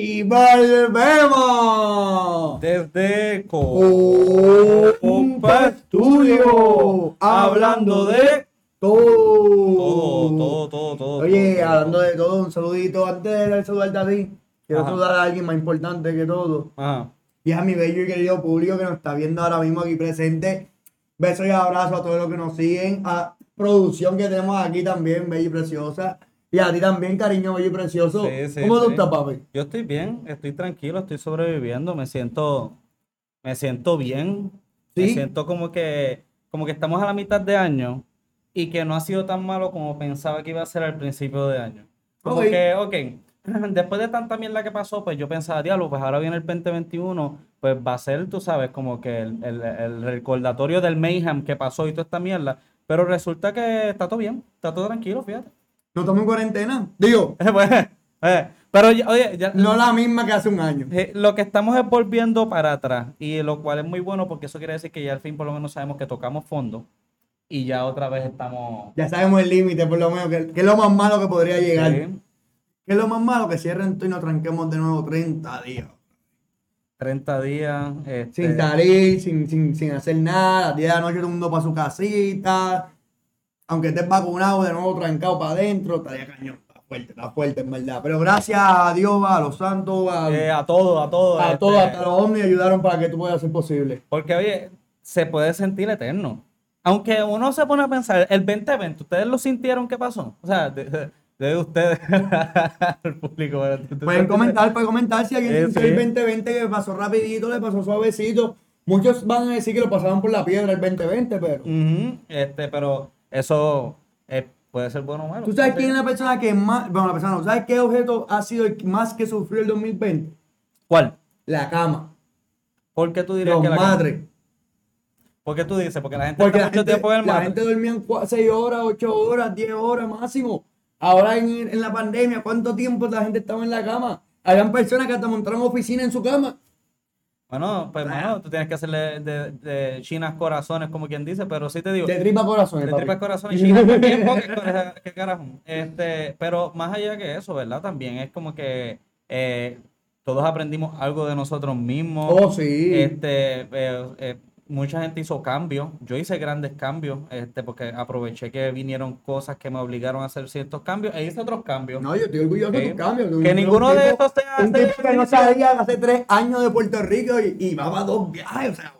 Y volvemos Desde Compa Studio, hablando de todo. todo, todo, todo, todo. Oye, todo, hablando todo. de todo, un saludito antes de dar saludarte a ti. Quiero Ajá. saludar a alguien más importante que todo. Ajá. Y a mi bello y querido público que nos está viendo ahora mismo aquí presente. Besos y abrazos a todos los que nos siguen. A producción que tenemos aquí también, bella y preciosa. Y a ti también, cariño, y precioso. Sí, sí, ¿Cómo tú sí. estás, papi? Yo estoy bien, estoy tranquilo, estoy sobreviviendo, me siento, me siento bien, me siento como que, como que estamos a la mitad de año y que no ha sido tan malo como pensaba que iba a ser al principio de año. Como Ok. que, ok, después de tanta mierda que pasó, pues yo pensaba, diablo, pues ahora viene el 2021, pues va a ser, tú sabes, como que el, el, el recordatorio del mayhem que pasó y toda esta mierda, pero resulta que está todo bien, está todo tranquilo, fíjate. ¿No estamos en cuarentena? Digo, Pues, eh, pero, oye, ya, no la misma que hace un año. eh, lo que estamos es volviendo para atrás y lo cual es muy bueno porque eso quiere decir que ya al fin por lo menos sabemos que tocamos fondo y ya otra vez estamos... Ya sabemos el límite, por lo menos, que, que es lo más malo que podría llegar. Sí, ¿Qué es lo más malo? Que cierren todo y nos tranquemos de nuevo 30 días. 30 días. este, Sin salir, sin, sin, sin hacer nada. 10 de la noche todo el mundo para su casita. Aunque estés vacunado, de nuevo trancado para adentro, estaría cañón. Está fuerte, está fuerte, en verdad. Pero gracias a Dios, a los santos, a, eh, a todo, a todo. a este, todos, hasta los hombres ayudaron para que esto pueda ser posible. Porque, oye, se puede sentir eterno. Aunque uno se pone a pensar, el 2020, ¿ustedes lo sintieron qué pasó? O sea, de, de- de ustedes al público. ¿Tú- tú Pueden comentar, pueden comentar si alguien Sí, sintió sí. el 2020 que pasó rapidito, le pasó suavecito. Muchos van a decir que lo pasaron por la piedra el 2020, pero... Este, pero eso eh, puede ser bueno o malo. ¿Tú sabes quién es la persona que más... Bueno, la persona no. ¿Sabes qué objeto ha sido el más que sufrió el 2020? ¿Cuál? La cama. ¿Por qué tú dirías Los que la madres. ¿Por qué tú dices? Porque la gente Porque la mucho gente, tiempo en el la mar. gente dormía 6 horas, 8 horas, 10 horas máximo. Ahora en, en la pandemia, ¿cuánto tiempo la gente estaba en la cama? Habían personas que hasta montaron oficina en su cama. Bueno, pues bueno, tú tienes que hacerle de, de chinas corazones, como quien dice, pero sí te digo, De tripa corazones, de tripas corazones, chinas también, porque qué carajo. Este, pero más allá que eso, ¿verdad? También es como que eh, todos aprendimos algo de nosotros mismos. Oh, sí. Este, eh, eh, mucha gente hizo cambios. Yo hice grandes cambios, este, porque aproveché que vinieron cosas que me obligaron a hacer ciertos cambios e hice otros cambios. No, yo estoy orgulloso de Eh, tus cambios. que ninguno de estos Un hace. tipo que no salía hace tres años de Puerto Rico y, y va para dos viajes. O sea.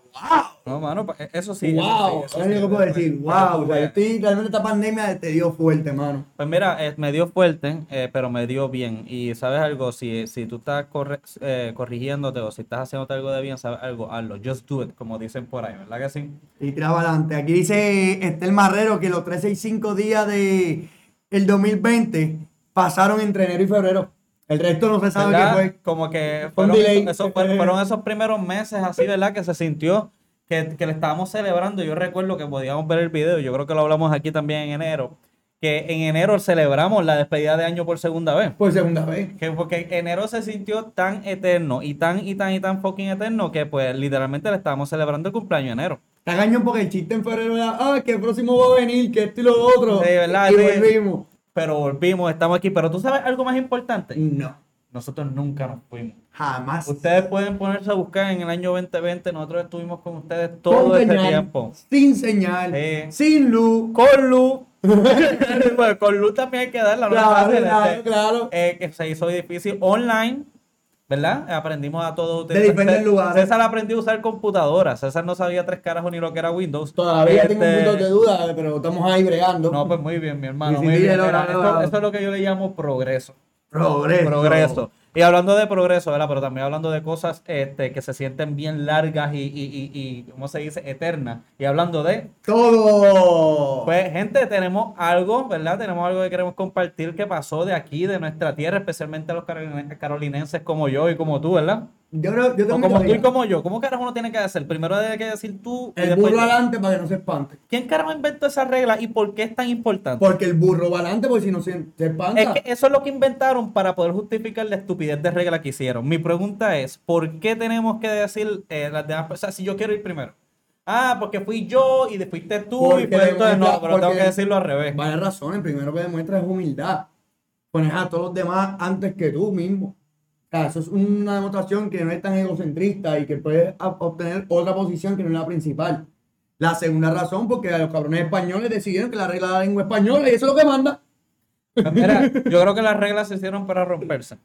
No, mano, pues, eso sí. eso wow. sí, eso es sí, lo que puedo decir. Wow. tú O sea, yo estoy, realmente esta pandemia te dio fuerte, mano. Pues mira, eh, me dio fuerte, eh, pero me dio bien. Y sabes algo, si, si tú estás corre- eh, corrigiéndote o si estás haciéndote algo de bien, sabes algo, hazlo. Just do it, como dicen por ahí, ¿verdad que sí? Y tira adelante. Aquí dice Estel Marrero que los 365 días de el 2020 pasaron entre enero y febrero. El resto no se sabe qué fue. Como que fueron, esos, fueron, fueron esos primeros meses así, ¿verdad? Que se sintió que, que le estábamos celebrando. Yo recuerdo que podíamos ver el video, yo creo que lo hablamos aquí también en enero, que en enero celebramos la despedida de año por segunda vez. Por segunda vez. Que porque enero se sintió tan eterno y tan y tan y tan fucking eterno que pues literalmente le estábamos celebrando el cumpleaños de enero. Está cañón porque el chiste en febrero era, ah, que el próximo va a venir, que esto y lo otro. Sí, ¿verdad? Y Sí. volvimos. Pero volvimos, estamos aquí. Pero tú sabes algo más importante. No, Nosotros nunca nos fuimos. jamás. Ustedes pueden ponerse a buscar en el año 2020. Nosotros estuvimos con ustedes todo este tiempo. Sin señal, Sí. sin luz. Con luz. Bueno, con luz también hay que darla. No Claro, fácil, claro, este, claro. eh, que se hizo difícil online, ¿verdad? Aprendimos a todos De diferentes lugares. César aprendió a usar computadora. César no sabía tres carajos ni lo que era Windows. Todavía tengo Este, puntos de duda, pero estamos ahí bregando. No, pues muy bien, mi hermano. Muy bien. esto, logrado. esto es lo que yo le llamo progreso. Progreso. Progreso. Y hablando de progreso, ¿verdad? Pero también hablando de cosas este, que se sienten bien largas y, y, y, y, ¿cómo se dice? Eternas. Y hablando de Todo. Pues, gente, tenemos algo, ¿verdad? Tenemos algo que queremos compartir que pasó de aquí, de nuestra tierra, especialmente a los carolinenses como yo y como tú, ¿verdad? Yo, creo- yo tengo como tú y como yo. ¿Cómo carajo uno tiene que hacer? Primero debe que decir tú El después burro yo. adelante para que no se espante. ¿Quién carajo inventó esa regla y por qué es tan importante? Porque el burro va adelante, porque si no se, se espanta. Es que eso es lo que inventaron para poder justificar la estupidez de regla que hicieron. Mi pregunta es, ¿por qué tenemos que decir eh, las demás personas, si yo quiero ir primero? Ah, porque fui yo y de- fuiste tú Porque y pues entonces no, pero tengo que decirlo al revés. Varias razones. Primero que demuestra es humildad. Pones a todos los demás antes que tú mismo. Eso es una demostración que no es tan egocentrista y que puede obtener otra posición que no es la principal. La segunda razón, porque los cabrones españoles decidieron que la regla de la lengua española y eso es lo que manda. Mira, yo creo que las reglas se hicieron para romperse.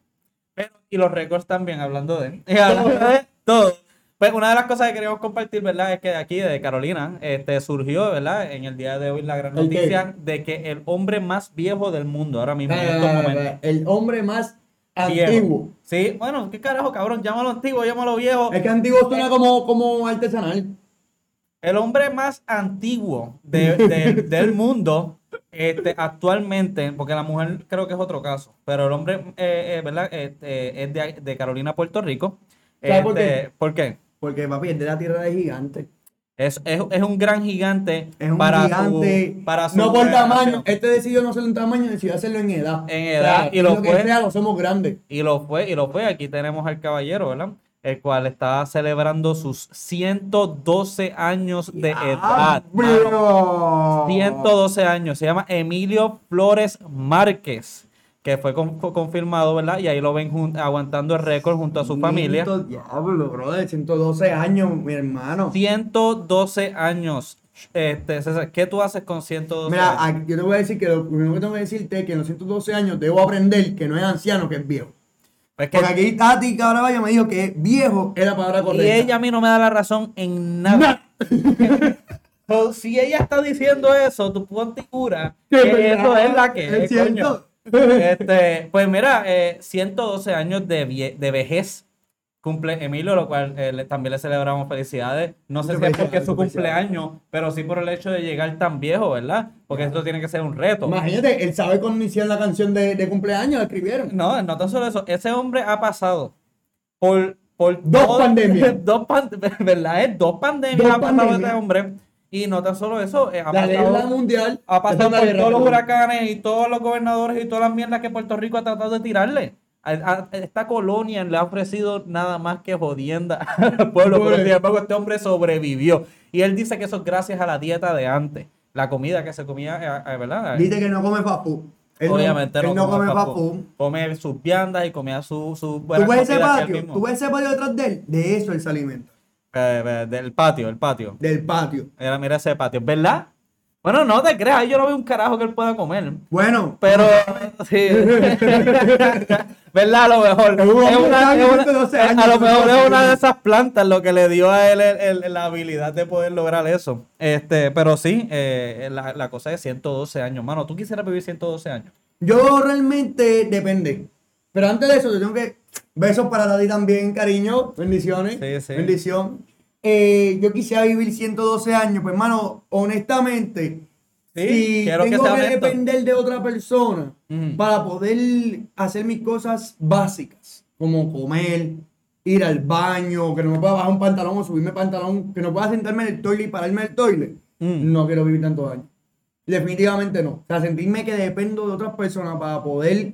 Pero, y los récords también, hablando de, y hablando de todo. Pues una de las cosas que queríamos compartir, ¿verdad? Es que de aquí, de Carolina, este, surgió, ¿verdad? En el día de hoy la gran noticia de que el hombre más viejo del mundo, ahora mismo, en Eh, estos momentos. El hombre más. Antiguo. Sí, bueno, ¿qué carajo, cabrón? Llámalo antiguo, llámalo viejo. Es que antiguo suena como, como artesanal. El hombre más antiguo de- de- del mundo este, actualmente, porque la mujer creo que es otro caso, pero el hombre, eh, eh, ¿verdad? Este, es de, de Carolina, Puerto Rico. ¿Sabes por Este, qué? ¿Por qué? Porque papi es de la tierra de gigantes. Es, es, es un gran gigante Es un para gigante. su, para su no por tamaño. Este decidió no hacerlo en tamaño, decidió hacerlo en edad. En edad, y lo fue. sea, lo somos grandes. Y lo fue, y lo fue. Aquí tenemos al caballero, ¿verdad? El cual está celebrando sus 112 años de edad. mano. Bro. 112 años. Se llama Emilio Flores Márquez, que fue con- confirmado, ¿verdad? Y ahí lo ven jun- aguantando el récord junto a su familia. Diablo, brother, 112 años, mi hermano. 112 años. Este, César, ¿qué tú haces con 112 Mira, años? aquí- yo te voy a decir que lo primero que tengo que decirte es que en los 112 años debo aprender que no es anciano, que es viejo. Es que- Porque aquí Tati Cabrabaya me dijo que viejo es la palabra y correcta. ella a mí no me da la razón en nada. So, si ella está diciendo eso, tu ponte cura que eso es la que es es, cierto. coño. Este, pues mira, eh, 112 años de, vie- de vejez cumple Emilio, lo cual eh, le- también le celebramos felicidades. No sé si es porque es su cumpleaños, pero sí por el hecho de llegar tan viejo, ¿verdad? Porque esto tiene que ser un reto. Imagínate, él sabe cuando hicieron la canción de, de cumpleaños, la escribieron. No, no tan solo eso. Ese hombre ha pasado por, por Dos todo- pandemias. dos pan- ¿Verdad? Es dos pandemias Dos ha pasado pandemias. ese hombre. Y no tan solo eso, eh, ha La pasado, mundial. ha pasado esa por todos los huracanes y todos los gobernadores y todas las mierdas que Puerto Rico ha tratado de tirarle. A, a- esta colonia le ha ofrecido nada más que jodienda al pueblo, pero sin embargo este hombre sobrevivió. Y él dice que eso es gracias a la dieta de antes. La comida que se comía, eh, eh, ¿verdad? Dice que no come food. Él no- Obviamente él no, come food. food. Come sus viandas y comía su, su ¿Tú ves ese patio? ¿Tú ves ese patio detrás de él? De eso él se alimenta. Eh, del patio, el patio. Del patio. Mira, mira ese patio, ¿verdad? Bueno, no te creas, yo no veo un carajo que él pueda comer. Bueno, Pero, sí. ¿Verdad? A lo mejor. Es una- de es una- 12 años, a lo mejor es una de esas plantas lo que le dio a él el- el- la habilidad de poder lograr eso. Este, pero sí, eh, la, la cosa es 112 años. Mano, ¿tú quisieras vivir 112 años? yo realmente depende. Pero antes de eso, te tengo que. Besos para ti también, cariño. Bendiciones. Sí, sí. Bendición. Eh, yo quisiera vivir 112 años, pues, hermano, honestamente. Sí, si quiero que tengo que, honesto. depender de otra persona para poder hacer mis cosas básicas, como comer, ir al baño, que no me pueda bajar un pantalón o subirme pantalón, que no pueda sentarme en el toilet y pararme del toilet, Mm. no quiero vivir tantos años. Definitivamente no. O sea, sentirme que dependo de otras personas para poder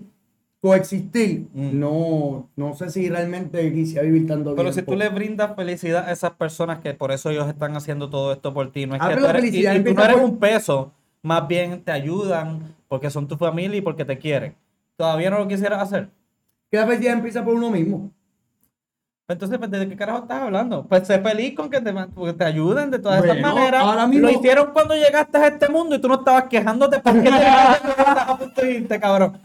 coexistir, Mm. no, no sé si realmente quisiera vivir tanto Pero si tú le brindas felicidad a esas personas que por eso ellos están haciendo todo esto por ti, no es Ah, que tú eres, y, felicidad y tú no eres por- un peso, más bien te ayudan porque son tu familia y porque te quieren. ¿Todavía no lo quisieras hacer? Que la felicidad empieza por uno mismo. Entonces, pues, ¿de qué carajo estás hablando? Pues sé feliz con que te, porque te ayuden de todas esas Bueno, maneras. ahora mismo- Lo hicieron cuando llegaste a este mundo y tú no estabas quejándote porque te estabas a punto de irte, cabrón.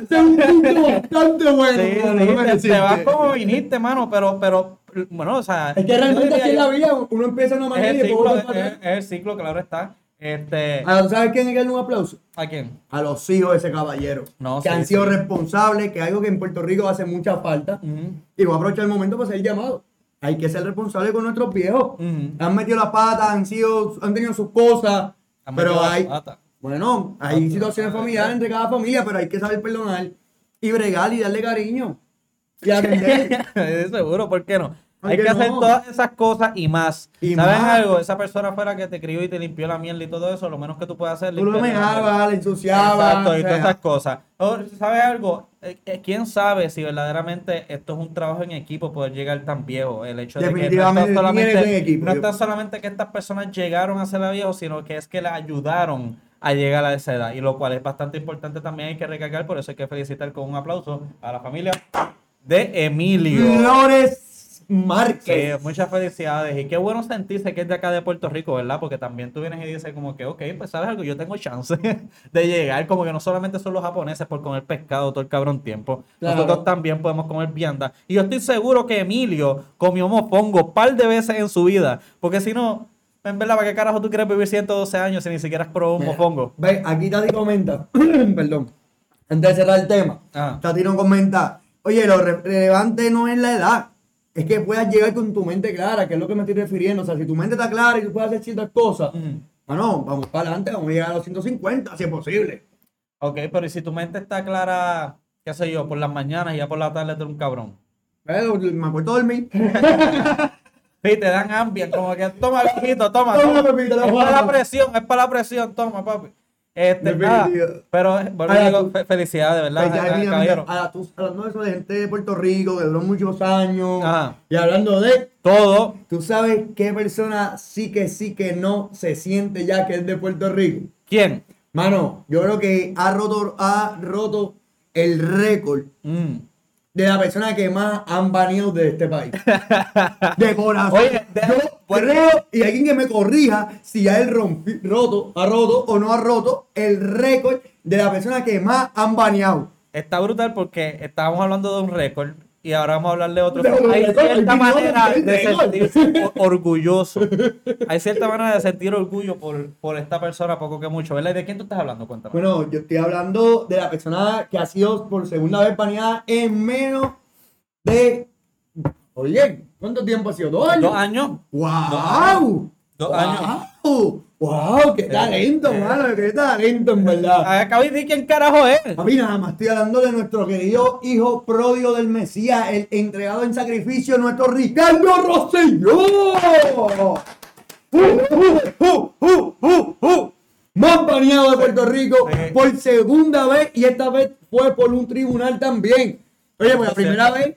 Ese es un punto bastante bueno. Sí, mano, sí, te, vas como viniste, mano, pero, pero, bueno, o sea. Es que realmente así es la vida. Uno empieza una manera y después ciclo, vuelve es, es el ciclo, claro está. Este, Ah, ¿Sabes quién hay que darle un aplauso? ¿a quién? A los hijos de ese caballero. No, que sí, han sido sí. responsables, que es algo que en Puerto Rico hace mucha falta. Ujú. Y voy a aprovechar el momento para hacer llamado. Hay que ser responsable con nuestros viejos. Han metido las patas, han sido, han tenido sus cosas. Han pero la hay, pata. Bueno, hay situaciones familiares entre cada familia, pero hay que saber perdonar y bregar y darle cariño. Y atender. Seguro, ¿por qué no? ¿Por Hay que hacer todas esas cosas y más. Y ¿Sabes más. algo? Esa persona fue la que te crió y te limpió la mierda y todo eso. Lo menos que tú puedes hacer Tú lo la mejabas, le ensuciabas. Exacto, y o todas esas cosas. O, ¿Sabes algo? Eh, eh, ¿Quién sabe si verdaderamente esto es un trabajo en equipo poder llegar tan viejo? El hecho de que no está solamente, equipo. no está solamente que estas personas llegaron a ser viejos, sino que es que le ayudaron a llegar a esa edad. Y lo cual es bastante importante también hay que recalcar, por eso hay que felicitar con un aplauso a la familia de Emilio. Flores Sí, Márquez. muchas felicidades. Y qué bueno sentirse que es de acá de Puerto Rico, ¿verdad? Porque también tú vienes y dices como que, ok, pues sabes algo, yo tengo chance de llegar, como que no solamente son los japoneses por comer pescado todo el cabrón tiempo, Claro. nosotros también podemos comer vianda. Y yo estoy seguro que Emilio comió mofongo un par de veces en su vida, porque si no, en verdad, ¿para qué carajo tú quieres vivir 112 años si ni siquiera has probado un mofongo? Ve, aquí Tati comenta, perdón, antes de cerrar el tema, Ah. Tati nos comenta, oye, lo re- relevante no es la edad, es que puedas llegar con tu mente clara, que es lo que me estoy refiriendo. O sea, si tu mente está clara y tú puedes hacer ciertas cosas, bueno, vamos para adelante, vamos a llegar a los 150, si es posible. Ok, pero ¿y si tu mente está clara, qué sé yo, por las mañanas y ya por la tarde tú eres un cabrón? Pero, me acuerdo de dormir. Sí, te dan ambient, como que toma, viejito, toma, Toma, toma. es para la presión, es para la presión, toma, papi. Este, nada, pero eh, vuelvo y Ay, digo, felicidades, ¿verdad? Pues eh, mira, a hablando de eso de gente de Puerto Rico que duró muchos años, Ajá. y hablando de, Todo, ¿tú sabes qué persona sí que sí que no se siente ya que es de Puerto Rico? ¿quién? Mano, yo creo que ha roto, ha roto el récord Mm. De la persona que más han baneado de este país. De corazón. Oye, de- yo bueno. creo, y alguien que me corrija si ya él rompi- roto, ha roto o no ha roto el récord de la persona que más han baneado. Está brutal porque estábamos hablando de un récord y ahora vamos a hablar de otro. Hay cierta manera de sentirse orgulloso. Hay cierta manera de sentir orgullo por, por esta persona, poco que mucho, ¿verdad? ¿Y de quién tú estás hablando? Cuéntame. Bueno, yo estoy hablando de la persona que ha sido por segunda vez baneada en menos de. Oye, ¿cuánto tiempo ha sido? ¿Dos años? Dos años. ¡Wow! Dos años. ¡Wow! ¡Qué talento, eh. mano! ¡Qué talento, en verdad! Acabo de decir quién carajo es. Papi, nada más estoy hablando de nuestro querido hijo pródigo del Mesías, el entregado en sacrificio, nuestro Ricardo Rosselló. ¡Uh, uh, uh! Más baneado de Puerto Rico Sí. por segunda vez y esta vez fue por un tribunal también. Oye, pues la primera vez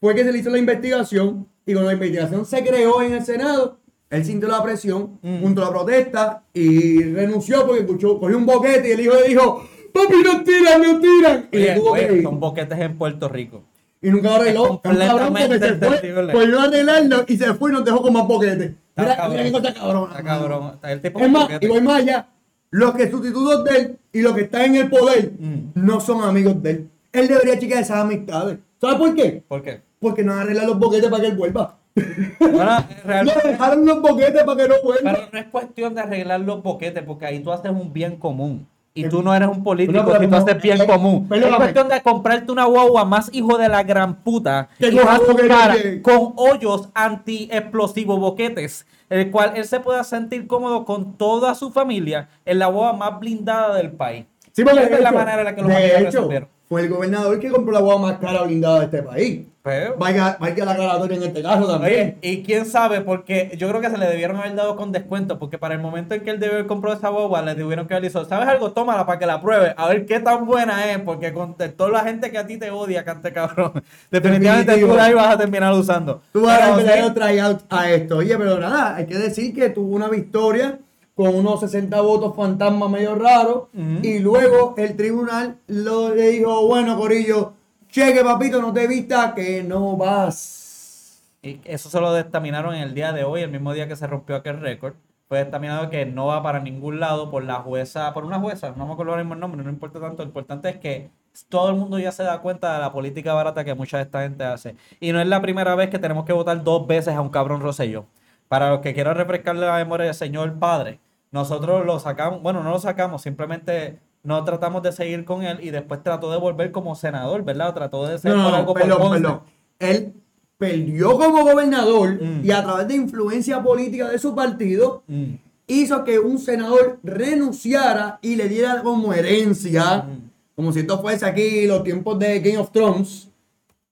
fue que se le hizo la investigación y cuando la investigación se creó en el Senado, él sintió la presión Mm. junto a la protesta y renunció porque escuchó, cogió un boquete y el hijo le dijo, papi, no tiran, no tiran. Y, le tuvo oye, que son boquetes en Puerto Rico. y nunca lo arregló. Cabrón porque completamente se fue, entendible. pues no arreglarlo y se fue y nos dejó con más boquetes. Está Mira, cabrón. cosa cabrona. Está cabrón. El tipo Es más, boquete. y voy más allá. Los que sustitutos de él y los que están en el poder Mm. no son amigos de él. Él debería chequear esas amistades. ¿Sabes por qué? ¿Por qué? Porque no arreglan los boquetes para que él vuelva. Bueno, No realmente, dejaron los boquetes para que no vuelva. pero no es cuestión de arreglar los boquetes, porque ahí tú haces un bien común. Y tú no eres un político No, pero si tú no, haces bien eh, común. Es perdóname. cuestión de comprarte una guagua más hijo de la gran puta Que y con cara, con hoyos anti-explosivos boquetes, el cual él se pueda sentir cómodo con toda su familia en la guagua más blindada del país. Sí, porque es la manera en la que los de hecho, resolvieron. Fue el gobernador que compró la guagua más cara blindada de este país. Pero- Vaya, vaya la aclaratoria en este caso también. Oye, y quién sabe, porque yo creo que se le debieron haber dado con descuento, porque para el momento en que él debió haber comprado esa boba, le tuvieron que haber dicho, ¿sabes algo? Tómala para que la pruebe, a ver qué tan buena es, porque con de toda la gente que a ti te odia, cante cabrón, definitivamente Definitivo. tú la ibas a terminar usando. Tú vas a a tryout a esto. Oye, pero nada, hay que decir que tuvo una victoria con unos 60 votos fantasma medio raros. Ujú. Y luego el tribunal lo, le dijo, bueno, Corillo, cheque, papito, no te vista que no vas. Y eso se lo dictaminaron en el día de hoy, el mismo día que se rompió aquel récord. Fue dictaminado que no va para ningún lado por la jueza, por una jueza, no me acuerdo ahora mismo el nombre, no importa tanto. Lo importante es que todo el mundo ya se da cuenta de la política barata que mucha de esta gente hace. Y no es la primera vez que tenemos que votar dos veces a un cabrón Rosselló. Para los que quieran refrescarle la memoria del señor padre, nosotros lo sacamos, bueno, no lo sacamos, simplemente no tratamos de seguir con él y después trató de volver como senador, ¿verdad? Trató de ser No, por algo perdón, perdón. Él perdió como gobernador Mm. y a través de influencia política de su partido Mm. hizo que un senador renunciara y le diera como herencia, Mm. como si esto fuese aquí los tiempos de Game of Thrones,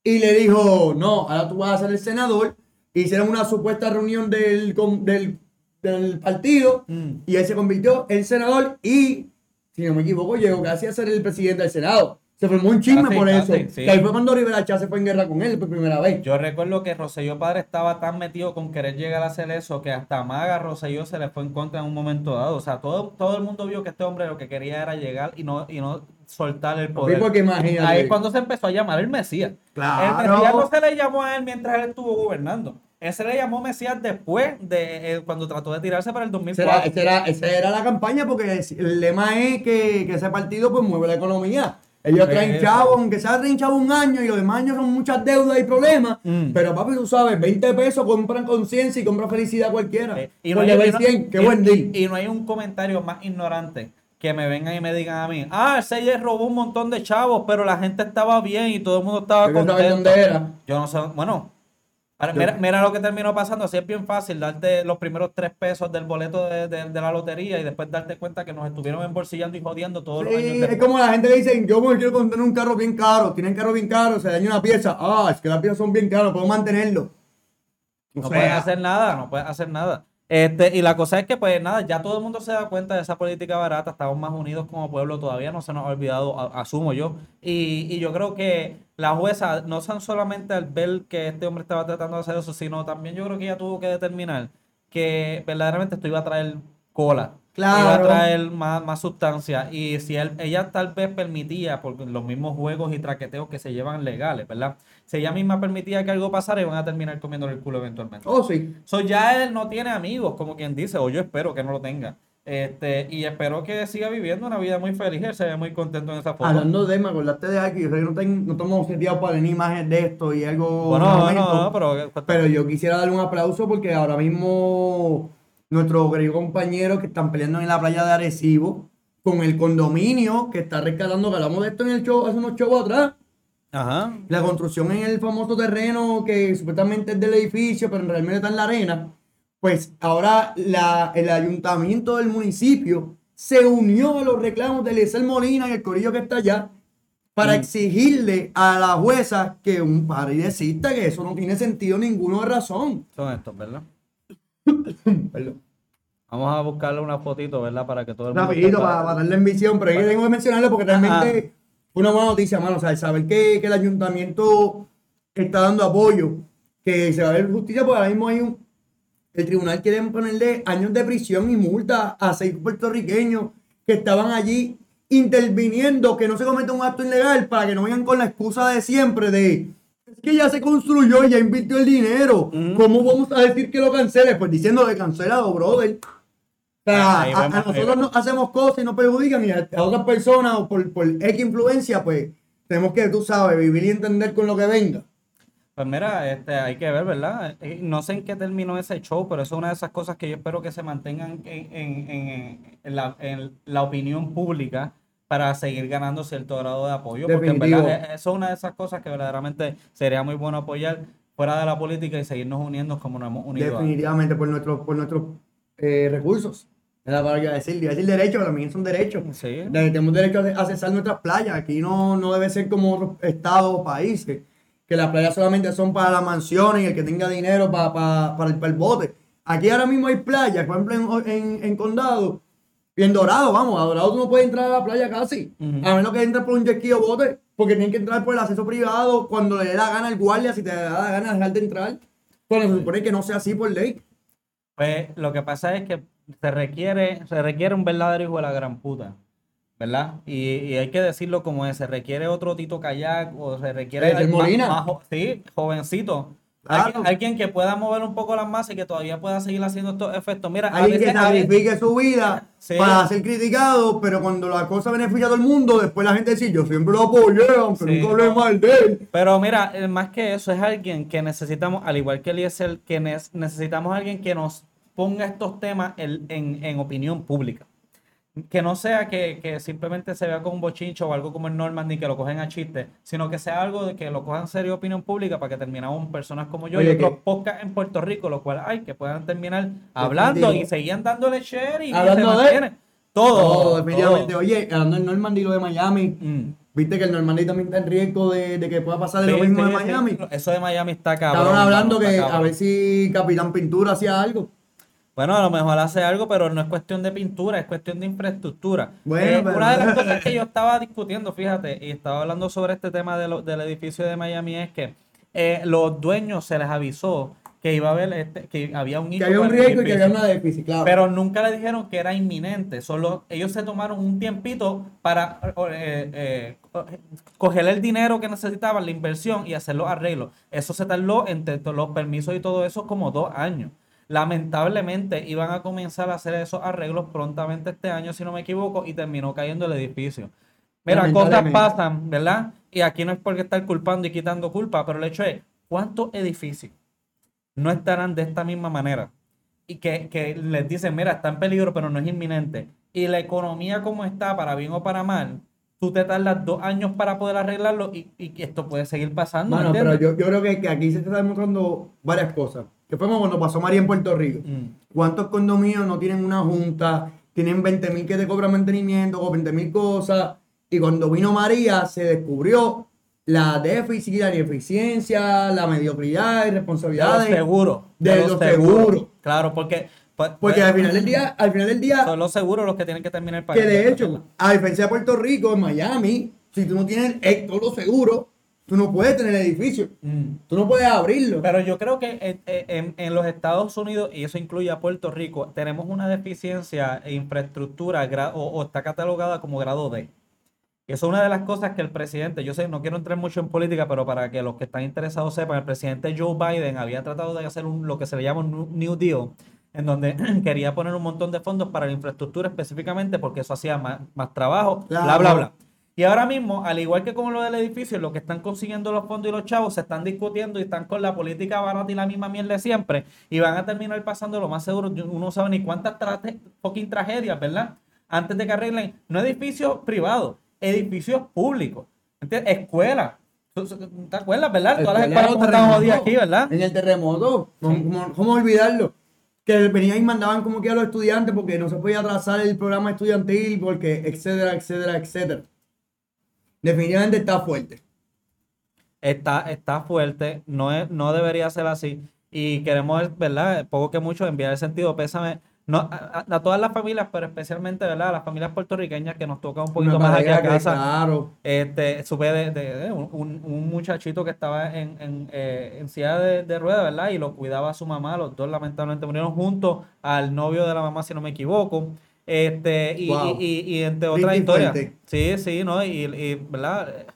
y le dijo, no, ahora tú vas a ser el senador. Hicieron una supuesta reunión del, del, del partido Mm. y él se convirtió en senador y, si no me equivoco, llegó casi a ser el presidente del Senado. Se formó un chisme Casi, por eso. sí. Que ahí fue cuando Rivera Chá se fue en guerra con él por primera vez. Yo recuerdo que Rosselló Padre estaba tan metido con querer llegar a hacer eso que hasta Maga Rosselló se le fue en contra en un momento dado. O sea, todo, todo el mundo vio que este hombre lo que quería era llegar y no, y no soltar el poder. porque imagínate. Ahí es cuando se empezó a llamar el Mesías. Claro. El Mesías no se le llamó a él mientras él estuvo gobernando. Él se le llamó Mesías después de eh, cuando trató de tirarse para el Esa era, 2004. esa era- esa era la campaña porque el lema es que, que ese partido pues mueve la economía. Ellos Sí, traen sí. chavos, aunque sea traen chavos un año y los demás años son muchas deudas y problemas. Mm. Pero papi, tú sabes, 20 pesos compran conciencia y compran felicidad cualquiera. Eh, y no no hay- y no- 100, qué y- buen deal. y- y no hay un comentario más ignorante que me vengan y me digan a mí, ah, el Seyes robó un montón de chavos, pero la gente estaba bien y todo el mundo estaba no sabía contento. dónde era. Yo no sé, bueno, Yo- mira, mira lo que terminó pasando, así es bien fácil darte los primeros tres pesos del boleto de, de- de la lotería y después darte cuenta que nos estuvieron embolsillando y jodiendo todos los años. Después. es como la gente que dice, yo me quiero comprar un carro bien caro, tienen carro bien caro, se daña una pieza. Ah, es que las piezas son bien caras, puedo mantenerlo. O No sea, puedes hacer nada, no puedes hacer nada. Este, y la cosa es que, pues nada, ya todo el mundo se da cuenta de esa política barata, estamos más unidos como pueblo, todavía no se nos ha olvidado, asumo yo. Y, y yo creo que la jueza, no son solamente al ver que este hombre estaba tratando de hacer eso, sino también yo creo que ella tuvo que determinar que verdaderamente esto iba a traer cola. Iba a Claro. traer más, más sustancia. Y si él- ella tal vez permitía, por los mismos juegos y traqueteos que se llevan legales, ¿verdad? Si ella misma permitía que algo pasara, iban a terminar comiéndole el culo eventualmente. Oh, sí. So, ya él no tiene amigos, como quien dice, o yo espero que no lo tenga. Este, y espero que siga viviendo una vida muy feliz. Él se ve muy contento en esa foto. Hablando de, me acordaste de aquí, yo no, tengo, no seteados para tener imágenes de esto y algo. bueno, no, no, no, pero, Pero yo quisiera darle un aplauso porque ahora mismo nuestros queridos compañeros que están peleando en la playa de Arecibo con el condominio que está rescatando, que hablamos de esto en el show hace unos shows atrás. Ajá. La construcción en el famoso terreno que supuestamente es del edificio, pero en realidad está en la arena. Pues ahora la, el ayuntamiento del municipio se unió a los reclamos de Eliezer Molina y el corillo que está allá para Mm. exigirle a la jueza que un padre desista que eso no tiene sentido ninguno de razón. Son estos, ¿verdad? Perdón. Vamos a buscarle una fotito, ¿verdad? Para que todo el mundo Rapidito para, para darle en visión, pero que tengo que mencionarlo porque realmente fue una buena noticia, mano. O sea, el saber que, que el ayuntamiento está dando apoyo, que se va a ver justicia, porque ahora mismo hay un. El tribunal quiere ponerle años de prisión y multa a seis puertorriqueños que estaban allí interviniendo, que no se cometa un acto ilegal para que no vengan con la excusa de siempre de. Que ya se construyó y ya invirtió el dinero. ¿Cómo vamos a decir que lo cancele? Pues diciendo de cancelado, brother. O sea, a, nosotros nos hacemos cosas y nos perjudican y a, a otras personas o por, por X influencia, pues tenemos que, tú sabes, vivir y entender con lo que venga. Pues mira, este, hay que ver, ¿verdad? Eh, No sé en qué terminó ese show, pero eso es una de esas cosas que yo espero que se mantengan en, en- en- en la, en la opinión pública para seguir ganando cierto grado de apoyo. Porque en Definitivo. verdad eh, eso es una de esas cosas que verdaderamente sería muy bueno apoyar fuera de la política y seguirnos uniendo como nos hemos unido. antes. Definitivamente por nuestros por nuestros eh, recursos. Es la palabra que decir. Iba a decir derecho, pero también son derechos. Sí. Tenemos derecho a accesar nuestras playas. Aquí no, no debe ser como otros estados o países, que las playas solamente son para las mansiones y el que tenga dinero para, para, para, el, para el bote. Aquí ahora mismo hay playas, por ejemplo en, en, en Condado y en Dorado, vamos, a Dorado tú no puedes entrar a la playa casi, a menos que entres por un jet o bote, porque tienen que entrar por el acceso privado cuando le dé la gana al guardia, si te da la gana de dejarte entrar. Cuando se supone que no sea así por ley. Pues lo que pasa es que se requiere, se requiere un verdadero hijo de la gran puta, ¿verdad? Y, y hay que decirlo como es, se requiere otro Tito Kayak o se requiere El del más- Molina. más sí, jovencito. Claro. Alguien, alguien que pueda mover un poco las masas y que todavía pueda seguir haciendo estos efectos. Mira, Alguien que veces- a veces- sacrifique su vida Sí. para ser criticado, pero cuando la cosa beneficia a todo el mundo, después la gente dice, yo siempre lo apoyé, aunque Sí. nunca hablé mal de él. Pero mira, eh, más que eso, es alguien que necesitamos, al igual que Eliezer, que necesitamos alguien que nos ponga estos temas en, en- en opinión pública. Que no sea que, que simplemente se vea como un bochincho o algo como el Norman ni que lo cogen a chiste, sino que sea algo de que lo cojan serio opinión pública para que terminamos personas como yo Oye, y otros podcasts en Puerto Rico, los cuales hay que puedan terminar hablando y seguían dándole share y, y se Hablando de-. Todo. Oh, definitivamente. todo. Oye, hablando del Normandy y lo de Miami, Mm. viste que el Normandy también está en riesgo de, de que pueda pasar Sí, lo mismo sí, de sí. Miami. Eso de Miami está cabrón. Estaban hablando mano, que a ver si Capitán Pintura hacía algo. Bueno, a lo mejor hace algo, pero no es cuestión de pintura, es cuestión de infraestructura. Bueno, Eh, pero- Una de las cosas que yo estaba discutiendo, fíjate, y estaba hablando sobre este tema de lo- del edificio de Miami, es que eh, los dueños se les avisó que iba a haber este, que había un Que había un riesgo y que había una déficit, claro. Pero nunca le dijeron que era inminente. Solo ellos se tomaron un tiempito para eh, eh, co- coger el dinero que necesitaban, la inversión y hacer los arreglos. Eso se tardó entre los permisos y todo eso como dos años. Lamentablemente iban a comenzar a hacer esos arreglos prontamente este año, si no me equivoco, y terminó cayendo el edificio. Mira, cosas pasan, ¿verdad? Y aquí no es porque estar culpando y quitando culpa, pero el hecho es, ¿cuántos edificios no estarán de esta misma manera? y que, que les dicen, mira, está en peligro, pero no es inminente. Y la economía como está, para bien o para mal, tú te tardas dos años para poder arreglarlo y, y esto puede seguir pasando. ¿me Mano, pero yo, yo creo que, que aquí se está demostrando varias cosas. Que fue como cuando pasó María en Puerto Rico. Mm. ¿Cuántos condominios no tienen una junta? Tienen 20 mil que te cobran mantenimiento o 20 mil cosas. Y cuando vino María se descubrió la déficit, la ineficiencia, la mediocridad y De los de- seguros. de los seguros. Claro, porque... pues, Porque pues, al final del día, al final del día, Son los seguros los que tienen que terminar que pagando. de hecho, a diferencia de Puerto Rico, en Miami, si tú no tienes todos los seguros, tú no puedes tener edificio. Mm. Tú no puedes abrirlo. Pero yo creo que en, en- en los Estados Unidos, y eso incluye a Puerto Rico, tenemos una deficiencia en infraestructura o, o está catalogada como grado D. Y Eso es una de las cosas que el presidente, yo sé, no quiero entrar mucho en política, pero para que los que están interesados sepan, el presidente Joe Biden había tratado de hacer un- lo que se le llama un New- Deal, en donde quería poner un montón de fondos para la infraestructura específicamente porque eso hacía más, más trabajo, bla, bla, Claro. bla. Y ahora mismo, al igual que con lo del edificio, lo que están consiguiendo los fondos y los chavos se están discutiendo y están con la política barata y la misma mierda de siempre y van a terminar pasando lo más seguro. Uno no sabe ni cuántas trate- fucking tragedias, ¿verdad? Antes de que arreglen, no edificios privados, edificios públicos. Escuelas. ¿Tú- tú- ¿Te acuerdas, verdad? Todas las escuelas como están jodidas aquí, ¿verdad? En el terremoto. ¿Cómo, cómo- cómo olvidarlo? Que venían y mandaban como que a los estudiantes porque no se podía atrasar el programa estudiantil, porque etcétera, etcétera, etcétera. Definitivamente está fuerte. está, está fuerte, no, es, no debería ser así. Y queremos, ¿verdad? Poco que mucho enviar el sentido pésame no, a, a- a todas las familias, pero especialmente, ¿verdad? A las familias puertorriqueñas que nos toca un poquito Una más aquí a casa. Claro. Este, supe de, de- de un, muchachito que estaba en, en, eh, en silla de, de ruedas, ¿verdad? Y lo cuidaba su mamá. Los dos lamentablemente murieron juntos al novio de la mamá, si no me equivoco. Este, y, Wow. y, y, y entre otras historias. Sí, sí, ¿no? Y, y, ¿verdad?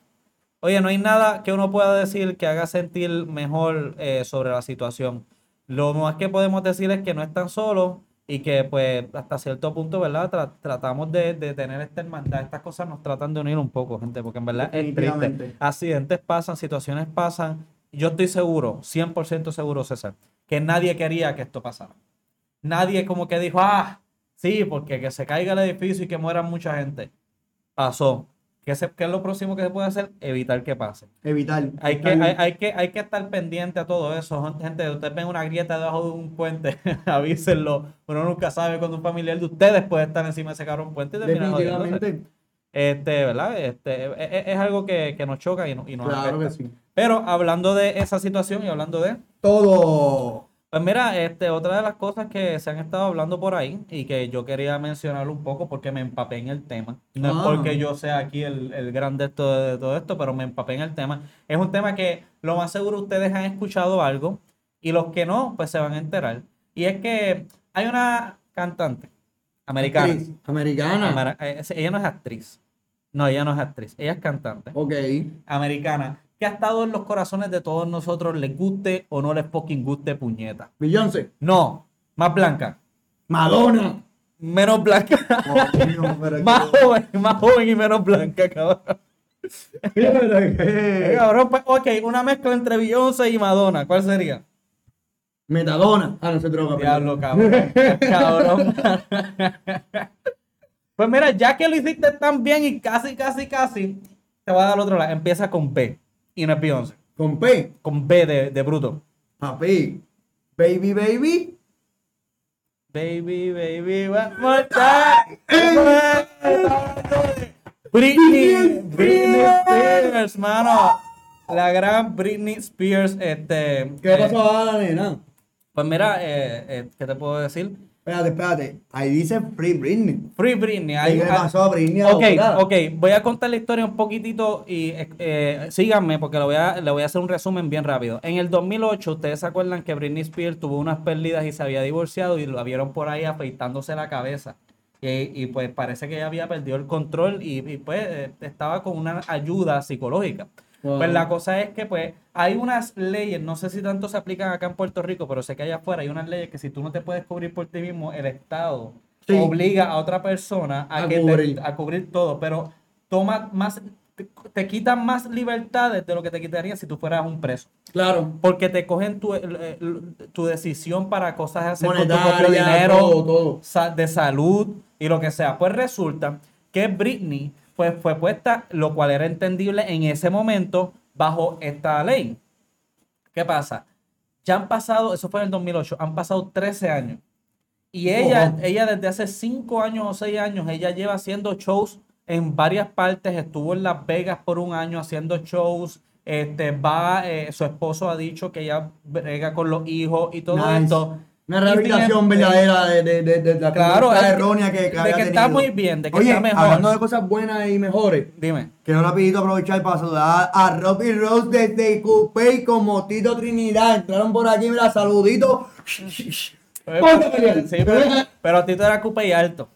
Oye, no hay nada que uno pueda decir que haga sentir mejor eh, sobre la situación. Lo más que podemos decir es que no están solos y que pues hasta cierto punto, ¿verdad? Tra- tratamos de, de tener esta hermandad. Estas cosas nos tratan de unir un poco, gente, porque en verdad es triste. Accidentes pasan, situaciones pasan. Yo estoy seguro, 100% seguro, César, que nadie quería que esto pasara. Nadie como que dijo, ah, sí, porque que se caiga el edificio y que muera mucha gente. Pasó. ¿Qué, se- qué es lo próximo que se puede hacer? Evitar que pase. Evitar. Hay que, hay, hay que, hay que estar pendiente a todo eso. Gente, ustedes ven una grieta debajo de un puente, avísenlo. Uno nunca sabe cuando un familiar de ustedes puede estar encima de ese cabrón puente y. Definitivamente. Este, ¿verdad? Este, es, es- es algo que, que nos choca y, no- y nos Claro que sí. Pero hablando de esa situación y hablando de... Todo. Pues mira, este, otra de las cosas que se han estado hablando por ahí y que yo quería mencionar un poco porque me empapé en el tema. No es Ah. porque yo sea aquí el, el grande de todo, de todo esto, pero me empapé en el tema. Es un tema que lo más seguro ustedes han escuchado algo y los que no, pues se van a enterar. Y es que hay una cantante americana. Actriz Americana. Eh, ella no es actriz. No, ella no es actriz. Ella es cantante Ok. americana que ha estado en los corazones de todos nosotros, les guste o no les fucking guste puñeta. Beyoncé. No, más blanca. Madonna. Menos blanca. Pero más que- joven, más joven y menos blanca, cabrón. Pero Eh, cabrón, pues, ok, una mezcla entre Beyoncé y Madonna. ¿Cuál sería? Metadona. Ah, no se droga. Diablo, cabrón. cabrón. pues mira, ya que lo hiciste tan bien y casi, casi, casi, te voy a dar otro lado. Empieza con B y no es Beyoncé. Con P. Con B de, de bruto. Papi. Baby, baby. Baby, baby, one more time. Britney, Britney Spears, mano. La gran Britney Spears, este. ¿Qué eh, pasó a la nena? Pues mira, eh, eh, ¿qué te puedo decir? Espérate, espérate. Ahí dice Free Britney. Free Britney. ¿Qué hay- le pasó a Britney Ok, ahora? ok, voy a contar la historia un poquitito y eh, eh, síganme porque le voy, a, le voy a hacer un resumen bien rápido. En el 2008, ustedes se acuerdan que Britney Spears tuvo unas pérdidas y se había divorciado y lo vieron por ahí afeitándose la cabeza. Y, y, pues parece que ella había perdido el control y, y, pues eh, estaba con una ayuda psicológica. Wow. Pues la cosa es que pues hay unas leyes, no sé si tanto se aplican acá en Puerto Rico, pero sé que allá afuera hay unas leyes que si tú no te puedes cubrir por ti mismo, el Estado Sí. obliga a otra persona a, A que te- cubrir. a cubrir todo, pero toma más, te, te quitan más libertades de lo que te quitaría si tú fueras un preso. Claro. Porque te cogen tu, tu decisión para cosas hacer con tu propio Monetaria, dinero, todo, de salud y lo que sea. Pues resulta que Britney pues, fue puesta, lo cual era entendible en ese momento bajo esta ley. ¿Qué pasa? Ya han pasado, eso fue en el 2008, han pasado 13 años. Y ella, ella desde hace 5 años o 6 años, ella lleva haciendo shows en varias partes. Estuvo en Las Vegas por un año haciendo shows. Este, va, eh, su esposo ha dicho que ella brega con los hijos y todo Nice. esto. Una rehabilitación verdadera de, de, de, de la Claro, es que- errónea que, de había que está muy bien, de que Oye, está mejor. hablando de cosas buenas y mejores, Dime. quiero rapidito aprovechar para saludar a Robbie Rose desde Coupé como Tito Trinidad. Entraron por aquí, mira, saludito. Sí, pero, pero Tito era cupe y alto.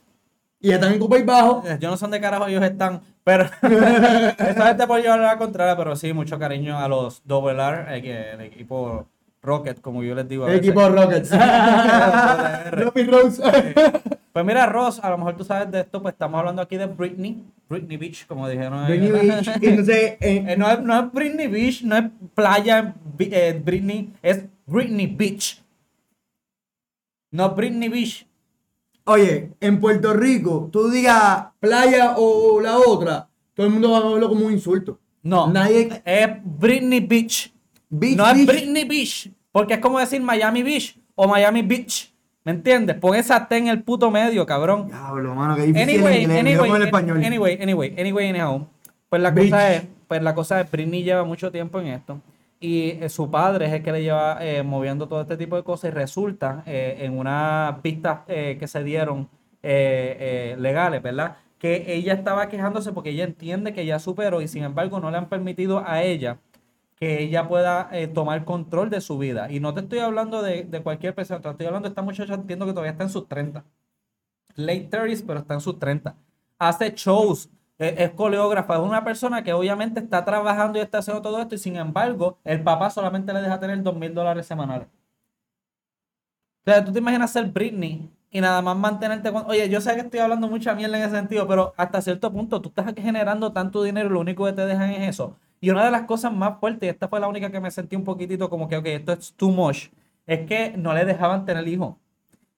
Y están en Coupé bajo. Eh, Yo no sé dónde carajo ellos están, pero esta gente por llevar a la contraria, pero sí, mucho cariño a los Double R, eh, que- el equipo Rocket, como yo les digo. a El veces. equipo Rockets. Robbie Rose. Pues mira, Ross, a lo mejor tú sabes de esto, pues estamos hablando aquí de Britney, Britney Beach, como dijeron. Britney. Beach. Entonces, eh, Eh, no, es, no es Britney Beach, no es playa eh, Britney, es Britney Beach. No es Britney Beach. Oye, en Puerto Rico, tú digas playa o la otra, todo el mundo va a verlo como un insulto. No, Nadie. es Britney Beach. Beach, no es. Britney Beach, porque es como decir Miami Beach o Miami Beach. ¿Me entiendes? Pon esa T en el puto medio, cabrón. Diablo, mano, que difícil Anyway, el inglés, anyway, español. anyway, anyway, anyway, anyhow. Pues la Beach. cosa es, pues la cosa es, Britney lleva mucho tiempo en esto. Y eh, su padre es el que le lleva eh, moviendo todo este tipo de cosas y resulta eh, en unas pistas que se dieron legales, ¿verdad? Que ella estaba quejándose porque ella entiende que ya superó y sin embargo no le han permitido a ella que ella pueda eh, tomar control de su vida. Y no te estoy hablando de, de cualquier persona, te estoy hablando de esta muchacha, entiendo que todavía está en sus 30. Late 30s, pero está en sus 30. Hace shows, eh, es coreógrafa, es una persona que obviamente está trabajando y está haciendo todo esto y sin embargo el papá solamente le deja tener dos mil dólares semanales. O sea, tú te imaginas ser Britney y nada más mantenerte con... Oye, yo sé que estoy hablando mucha mierda en ese sentido, pero hasta cierto punto tú estás generando tanto dinero lo único que te dejan es eso. Y una de las cosas más fuertes, y esta fue la única que me sentí un poquitito como que, ok, esto es too much, es que no le dejaban tener hijos.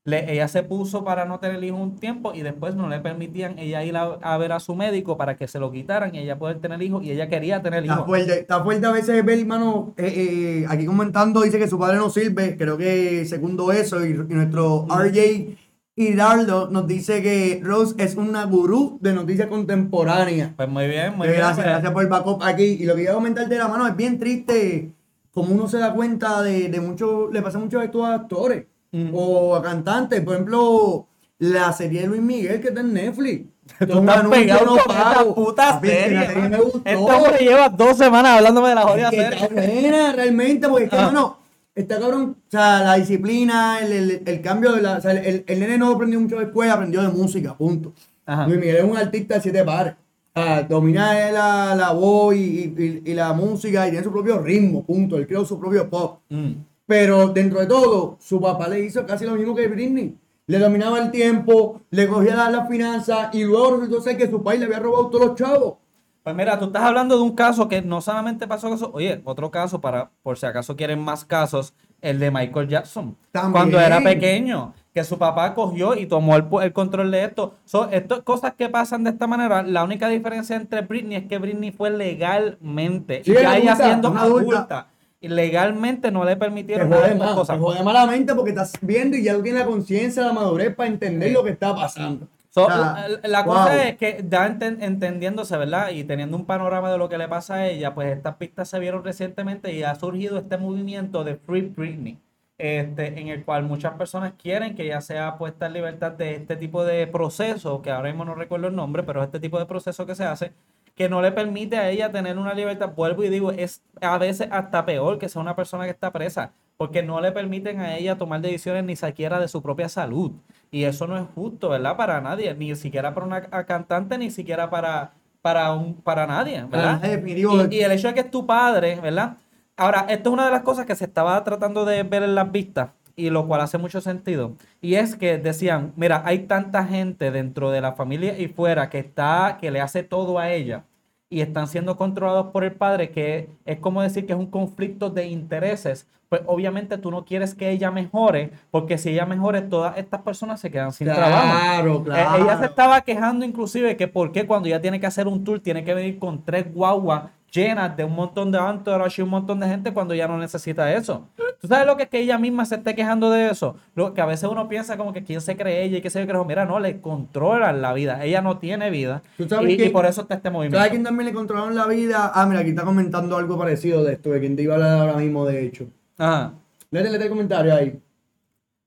Le- ella se puso para no tener hijos un tiempo y después no le permitían ella ir a, a ver a su médico para que se lo quitaran y ella poder tener hijos y ella quería tener Está hijos. fuerte, está fuerte a veces ver, hermano, eh, eh, aquí comentando dice que su padre no sirve, creo que segundo eso, y, y nuestro RJ Hidalgo nos dice que Rose es una gurú de noticias contemporáneas. Pues muy bien, muy Eh, bien. gracias, pues. gracias por el backup aquí. Y lo que iba a comentar de la mano es bien triste como uno se da cuenta de, de mucho, le pasa mucho a estos actores Mm. o a cantantes. Por ejemplo, la serie de Luis Miguel que está en Netflix. Tú estás pegado con esta puta Papi, serie. serie me mano. gustó. Este hombre lleva dos semanas hablándome de la jodida serie. buena, realmente, porque es que, Ah. Está cabrón, o sea, la disciplina, el, el- el cambio de la, o sea, el, el nene no aprendió mucho de escuela, aprendió de música, punto. Ajá. Luis Miguel es un artista de siete pares. Ah, domina la, la voz y, y- y la música y tiene su propio ritmo, punto. Él creó su propio pop. Mm. Pero dentro de todo, su papá le hizo casi lo mismo que Britney. Le dominaba el tiempo, le cogía las las finanzas y luego resultó ser que su país le había robado todos los chavos. Pues mira, tú estás hablando de un caso que no solamente pasó eso. Oye, otro caso para, por si acaso quieren más casos, el de Michael Jackson. También. Cuando era pequeño, que su papá cogió y tomó el, control de esto. Son estas cosas que pasan de esta manera. La única diferencia entre Britney es que Britney fue legalmente. Sí, y ya ella siendo una adulta. adulta. Y legalmente no le Te permitieron de jode más, cosas. te jode malamente porque estás viendo y ya tú tienes la conciencia, la madurez para entender lo que está pasando. So, la, wow. cosa es que ya enten- entendiéndose, ¿verdad? Y teniendo un panorama de lo que le pasa a ella, pues estas pistas se vieron recientemente y ha surgido este movimiento de Free Britney. este, en el cual muchas personas quieren que ella sea puesta en libertad de este tipo de proceso, que ahora mismo no recuerdo el nombre, pero este tipo de proceso que se hace, que no le permite a ella tener una libertad, vuelvo y digo, es a veces hasta peor que sea una persona que está presa, porque no le permiten a ella tomar decisiones ni siquiera de su propia salud. Y eso no es justo, ¿verdad? Para nadie, ni siquiera para una cantante, ni siquiera para, para, un, para nadie, ¿verdad? Y, y el hecho de que es tu padre, ¿verdad? Ahora, esto es una de las cosas que se estaba tratando de ver en las vistas y lo cual hace mucho sentido. Y es que decían, mira, hay tanta gente dentro de la familia y fuera que está, que le hace todo a ella y están siendo controlados por el padre, que es como decir que es un conflicto de intereses. Pues obviamente tú no quieres que ella mejore, porque si ella mejore, todas estas personas se quedan sin trabajo. Claro, eh, claro. ella se estaba quejando inclusive que por qué cuando ella tiene que hacer un tour tiene que venir con tres guaguas llenas de un montón de entourage y un montón de gente cuando ya no necesita eso. ¿Tú sabes lo que es que ella misma se esté quejando de eso? Lo que a veces uno piensa como que quién se cree ella y qué se cree. Mira, no, le controlan la vida. Ella no tiene vida. y, por eso está este movimiento. ¿Sabes quién también le controlaron la vida? Ah, mira, aquí está comentando algo parecido de esto, de quien te iba a hablar ahora mismo, de hecho. Ajá. Léete, léete el comentario ahí.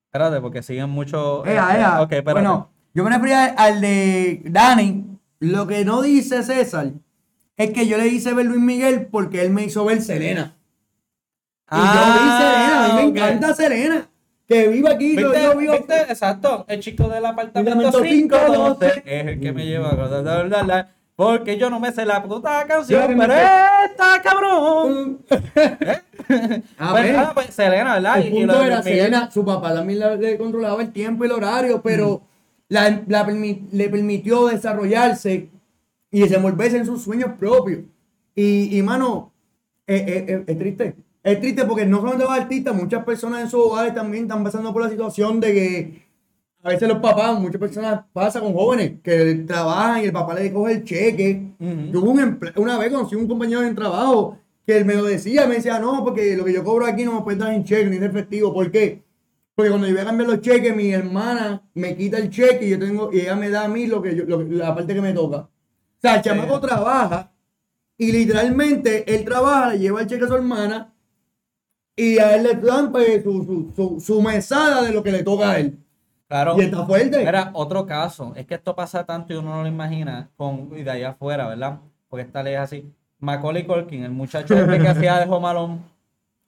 Espérate, porque siguen mucho. Eh, bueno, yo me refería al de Dani. Lo que no dice César es que yo le hice ver Luis Miguel porque él me hizo ver Selena. Y yo vi ah, Selena, a mí me encanta Selena. Que viva aquí, yo, vivo. Exacto, el chico del apartamento 512 es el que me lleva a porque yo no me sé la puta canción, pero está cabrón. ¿Eh? A pues, ver, ah, pues, Selena, ¿verdad? El punto era Selena, su papá también le controlaba el tiempo y el horario, pero la, la, le permitió desarrollarse y desenvolverse en sus sueños propios. Y, y mano, es triste. Es triste porque no solamente los artistas, muchas personas en sus hogares también están pasando por la situación de que a veces los papás, muchas personas pasan con jóvenes que trabajan y el papá le coge el cheque. Yo un una vez conocí un compañero en trabajo que él me lo decía, me decía, no, porque lo que yo cobro aquí no me puede dar en cheque ni en efectivo. ¿Por qué? Porque cuando yo voy a cambiar los cheques, mi hermana me quita el cheque y yo tengo, y ella me da a mí lo que yo, la parte que me toca sea, el chamaco trabaja y literalmente él trabaja, le lleva el cheque a su hermana y a él le dan pues, su, mesada de lo que le toca a él. Claro. Y está fuerte. Era otro caso. Es que esto pasa tanto y uno no lo imagina con, y de allá afuera, ¿verdad? Porque esta ley es así. Macaulay Culkin, el muchacho este que hacía de Jomalón,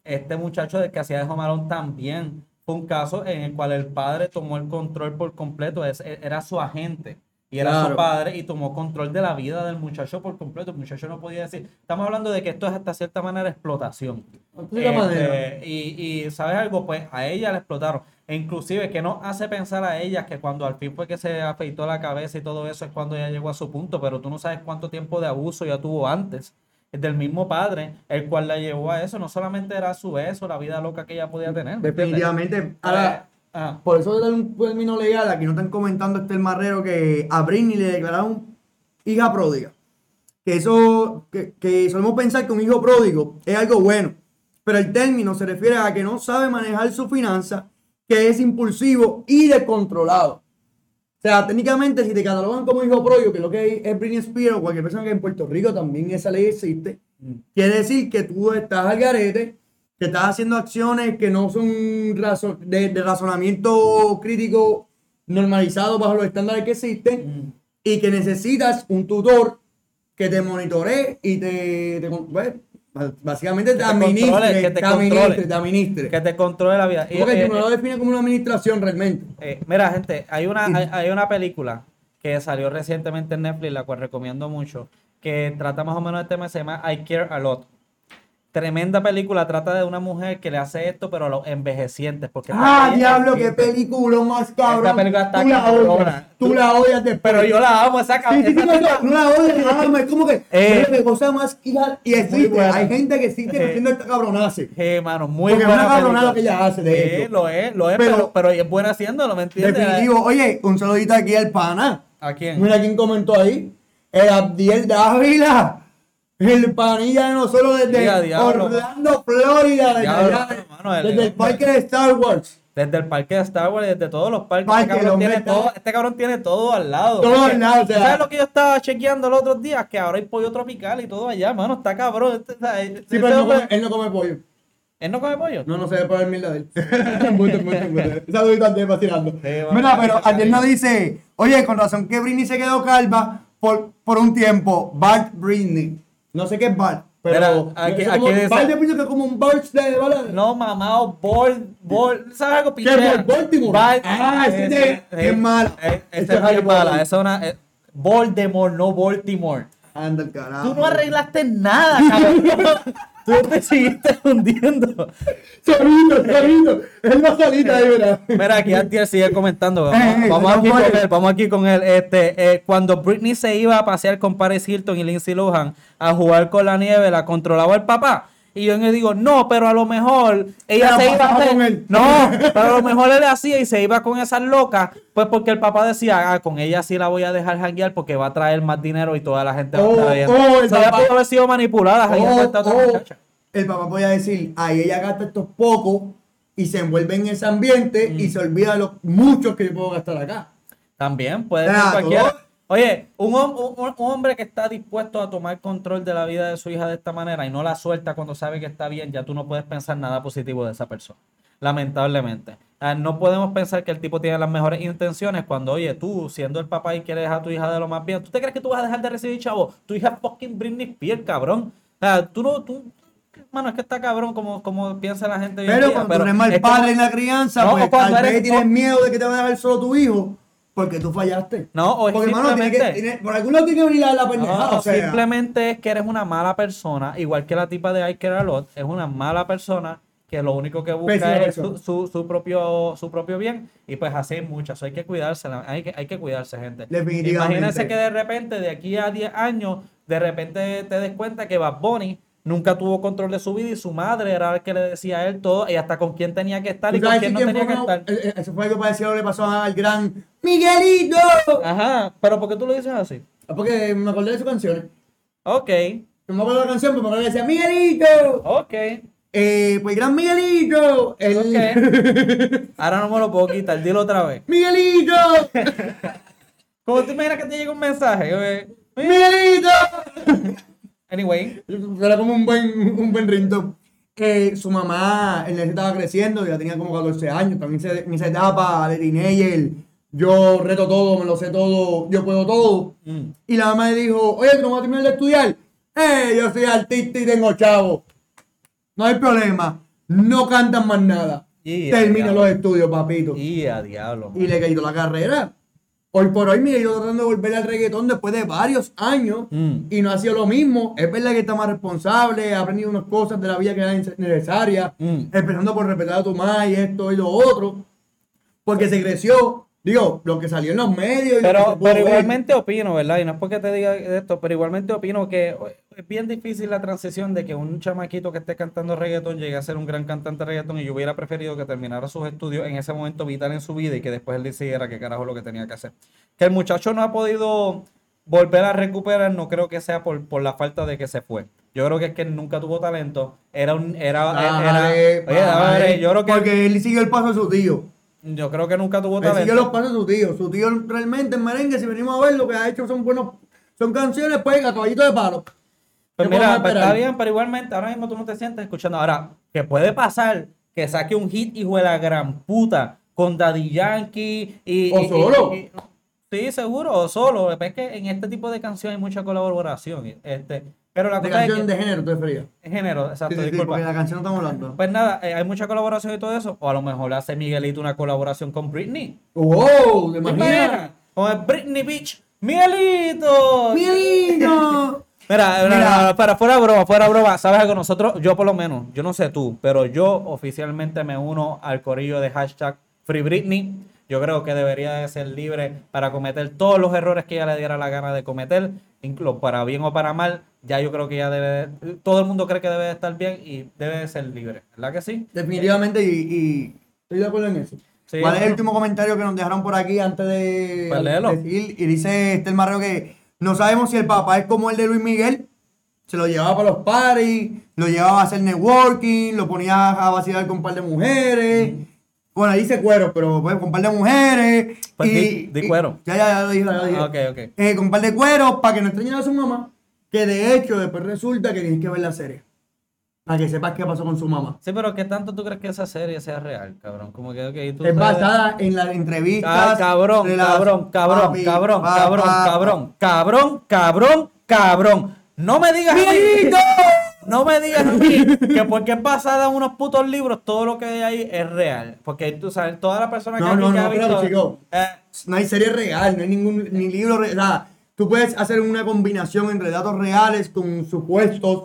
este muchacho de que hacía de Jomalón también fue un caso en el cual el padre tomó el control por completo, era su agente y era su padre y tomó control de la vida del muchacho por completo. El muchacho no podía decir. Estamos hablando de que esto es hasta cierta manera explotación. Este, y, ¿sabes algo? Pues a ella la explotaron. E inclusive que no hace pensar a ella que cuando al fin fue que se afeitó la cabeza y todo eso es cuando ella llegó a su punto, pero tú no sabes cuánto tiempo de abuso ya tuvo antes del mismo padre, el cual la llevó a eso. No solamente era su beso, la vida loca que ella podía tener. Definitivamente. Ahora, Ah. Por eso de un término legal, aquí no están comentando este el marrero que a Britney le declararon hija pródiga. Que eso, que, que solemos pensar que un hijo pródigo es algo bueno. Pero el término se refiere a que no sabe manejar su finanza, que es impulsivo y descontrolado. O sea, técnicamente, si te catalogan como hijo pródigo, que es lo que es Britney Spears o cualquier persona que en Puerto Rico también esa ley existe, mm. quiere decir que tú estás al garete, que estás haciendo acciones que no son de, razonamiento crítico normalizado bajo los estándares que existen y que necesitas un tutor que te monitoree y te, pues, básicamente te, administre, que te, administre, Que te controle la vida. Porque tú no lo defines como una administración realmente. Eh, mira, gente, hay una, hay, una película que salió recientemente en Netflix, la cual recomiendo mucho, que trata más o menos el tema, se llama I Care A Lot. Tremenda película, trata de una mujer que le hace esto, pero a los envejecientes. Porque ah, diablo, qué película más cabrón. Esta película está tú la odias, tú la odias Pero yo la amo, esa cabrón. Sí, sí, no, la odias, la amas. Es como que, eh, cosa más hija. Y existe, hay gente que existe eh, haciendo esta cabronace. Eh, mano, muy Porque buena. es una cabronada que ella hace, de eh, lo es, lo es, pero, pero, es buena haciéndolo, ¿me entiendes? Definitivo. Oye, un saludito aquí al pana. ¿A quién? Mira quién comentó ahí. El Abdiel Dávila. El panilla de nosotros desde Orlando, Florida, desde, el parque de Star Wars. Desde el parque de Star Wars, desde todos los parques. este, cabrón tiene todo, este cabrón tiene todo al lado. Todo al lado. ¿Sabes lo que yo estaba chequeando los otros días? Que ahora hay pollo tropical y todo allá, mano. Está cabrón. Este, sí, pero él no, come, pollo. ¿Él no come pollo? No, no se por el mierda de él. Saludito. Sí, bueno. Mira, pero Andrés nos dice, oye, con razón que Britney se quedó calva por, por un tiempo. Bart Britney. No sé qué es Bart, pero... Mira, aquí- es como- aquí dice- Bart yo pienso que es como un Bart de balada. No, mamá, o Bol, Bol, ¿sabes algo? ¿Qué Pichea. es Baltimore? Bal- Ah, ese ese- es- es mala. eh, Ese Esa es es Harry bien mala. Es una. eh, Voldemort, no Baltimore. Anda carajo. Tú no arreglaste nada, cabrón. Tú te seguiste hundiendo. Solito, solito. Él va solito ahí, mira. Mira, aquí Antier sigue comentando. Eh, eh, Vamos no aquí con él, vamos aquí con él. Este, eh, cuando Britney se iba a pasear con Paris Hilton y Lindsay Lohan a jugar con la nieve, la controlaba el papá. Y yo le digo, no, pero a lo mejor ella la se iba a hacer-. No, pero a lo mejor él hacía y se iba con esas locas, pues porque el papá decía, ah, con ella sí la voy a dejar janguear porque va a traer más dinero y toda la gente va a Oh, estar viendo. oh, el O sea, papá- pudo haber sido manipulada Oh, otra oh, el papá podía decir, ahí ella gasta estos pocos y se envuelve en ese ambiente Mm. y se olvida de los muchos que yo puedo gastar acá. También puede ser cualquiera. todo- Oye, un, un- un hombre que está dispuesto a tomar control de la vida de su hija de esta manera y no la suelta cuando sabe que está bien, ya tú no puedes pensar nada positivo de esa persona. Lamentablemente. Ah, No podemos pensar que el tipo tiene las mejores intenciones cuando, oye, tú siendo el papá y quieres a tu hija de lo más bien, ¿tú te crees que tú vas a dejar de recibir chavo? Tu hija es fucking Britney Spears, cabrón. O sea, tú no, tú, mano, es que está cabrón como, como piensa la gente hoy en Pero día, cuando tú eres mal como- padre en la crianza, No, pues tal vez eres- tienes miedo de que te van a dejar solo tu hijo porque tú fallaste. No, o es porque, hermano, tiene que, simplemente- tiene- por algún lado tiene que venir la, la pendejada. No, o sea, simplemente es que eres una mala persona, igual que la tipa de I Care A Lot, es una mala persona que lo único que busca es su, su, su propio, su propio bien y pues así muchas, hay que cuidarse, hay que, hay que cuidarse gente. Imagínense que de repente de aquí a 10 años, de repente te des cuenta que Bad Bunny nunca tuvo control de su vida y su madre era la que le decía a él todo y hasta con quién tenía que estar y ¿tú con quién no tenía que estar. eh, eh, Eso fue lo que le pasó al gran Miguelito. Ajá, pero ¿por qué tú lo dices así? Porque me acordé de sus canciones. Ok, No me acuerdo de la canción, pero me acuerdo que decía Miguelito. ok. Eh, pues gran Miguelito. El... Ok. Ahora no me lo puedo quitar, dilo otra vez. Miguelito. ¿Cómo te imaginas que te llega un mensaje? Miguelito. Anyway, Era como un buen, un buen ringtone. Que su mamá, él estaba creciendo, ya tenía como 14 años, también se- en esa etapa de teenager, yo reto todo, me lo sé todo, yo puedo todo. mm, Y la mamá le dijo, oye, ¿tú no vas a terminar de estudiar? Eh, yo soy artista y tengo chavo. No hay problema, no cantan más nada. Termina los estudios, papito. y a diablo. Y le cayó la carrera. Hoy por hoy, mire, yo tratando de volver al reggaetón después de varios años Mm. y no ha sido lo mismo. Es verdad que está más responsable, ha aprendido unas cosas de la vida que eran necesarias, Mm. empezando por respetar a tu madre y esto y lo otro, porque se creció. Digo, lo que salió en los medios. y lo Pero, pero ver. igualmente opino, ¿verdad? Y no es porque te diga esto, pero igualmente opino que es bien difícil la transición de que un chamaquito que esté cantando reggaetón llegue a ser un gran cantante de reggaetón y yo hubiera preferido que terminara sus estudios en ese momento vital en su vida y que después él decidiera qué carajo es lo que tenía que hacer. Que el muchacho no ha podido volver a recuperar, no creo que sea por, por la falta de que se fue. Yo creo que es que él nunca tuvo talento. Era un, era, era, Bájale, oye, bájale, dale, yo creo que, Porque él siguió el paso de su tío. yo creo que nunca tuvo Él siguió talento. los pasos de su tío. Su tío realmente en merengue, si venimos a ver, lo que ha hecho son buenos, son canciones, pues, a caballito de palo. Pues ¿Qué mira, pues está bien, pero igualmente ahora mismo tú no te sientes escuchando. Ahora, que puede pasar que saque un hit hijo de la gran puta con Daddy Yankee y... O y- solo. y- y- sí, seguro, o solo. Es que en este tipo de canciones hay mucha colaboración. Este, pero la De cosa es canción que... de género, te referías. Género, exacto, Sí, sí, sí, disculpa. porque la canción no estamos hablando. Pues nada, eh, hay mucha colaboración y todo eso. O a lo mejor hace Miguelito una colaboración con Britney. ¡Wow! ¿Te ¿Te imaginas? Con Britney Beach. ¡Miguelito! ¡Miguelito! Mira, mira, Mira. no, no, para, fuera broma, fuera broma. ¿Sabes algo? Nosotros, yo por lo menos, yo no sé tú, pero yo oficialmente me uno al corillo de hashtag Free Britney. Yo creo que debería de ser libre para cometer todos los errores que ella le diera la gana de cometer, incluso para bien o para mal. Ya yo creo que ella debe, todo el mundo cree que debe de estar bien y debe de ser libre. ¿Verdad que sí? Definitivamente, y, y estoy de acuerdo en eso. Sí, ¿Cuál es el último comentario que nos dejaron por aquí antes de Pues decir? Y dice este el Marrero que no sabemos si el papá es como el de Luis Miguel. Se lo llevaba para los parties, lo llevaba a hacer networking, lo ponía a vacilar con un par de mujeres. Bueno, ahí dice cuero, pero pues, con un par de mujeres. Pues y, di- di y- cuero. ya, ya, ya lo dije, ya lo dije. Ah, ok, ok. Eh, con un par de cueros para que no extrañara a su mamá. Que de hecho, después resulta que tienes que ver la serie. Para que sepas qué pasó con su mamá. Sí, pero ¿qué tanto tú crees que esa serie sea real, cabrón? Como que, ok, tú Es sabes- basada en las entrevistas. Ah, cabrón, de las- cabrón, cabrón, Papi, cabrón, pa- cabrón, pa- cabrón, cabrón, cabrón, cabrón. No me digas no me digas que porque es basada en unos putos libros, todo lo que hay ahí es real. Porque tú sabes, toda la persona que No, no, que no, ha pero, visto... chico. eh, No hay serie real, no hay ningún ni libro real. Tú puedes hacer una combinación entre datos reales con supuestos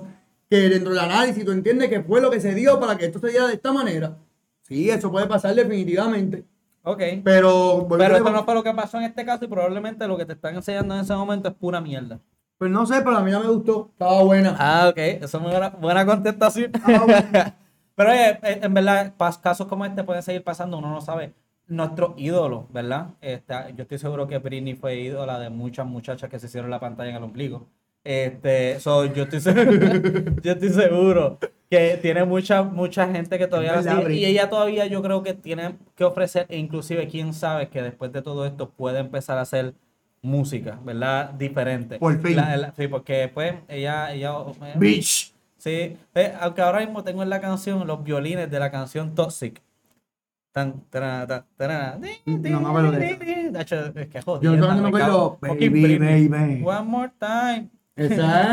que dentro del análisis tú entiendes que fue lo que se dio para que esto se diera de esta manera. Sí, eso puede pasar definitivamente. ok. Pero, Pero esto no fue lo que pasó en este caso y probablemente lo que te están enseñando en ese momento es pura mierda. pues no sé, pero a mí ya me gustó. Estaba buena. Ah, ok. Eso es buena, buena contestación. Ah, bueno. Pero oye, eh, en verdad, casos como este pueden seguir pasando, uno no sabe. Nuestro ídolo, ¿verdad? Este, yo estoy seguro que Britney fue ídola de muchas muchachas que se hicieron la pantalla en el ombligo. Este, so, yo estoy seguro, yo estoy seguro que tiene mucha, mucha gente que todavía la sigue, y ella todavía yo creo que tiene que ofrecer, e inclusive quién sabe que después de todo esto puede empezar a hacer música, ¿verdad? Diferente. Por fin. La- la- sí, porque pues ella, ella eh, Bitch. Sí, eh, aunque ahora mismo tengo en la canción los violines de la canción Toxic. Tan, tan, di, di, No me acuerdo de eso. es que Yo solamente me acuerdo, baby, baby. One more time. Esa.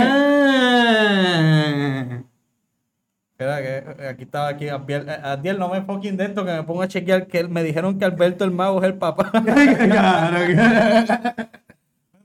Espera, que eh, aquí estaba aquí. Abdiel, eh, Abdiel, no me fucking de esto, que me pongo a chequear que me dijeron que Alberto el Mago es el papá.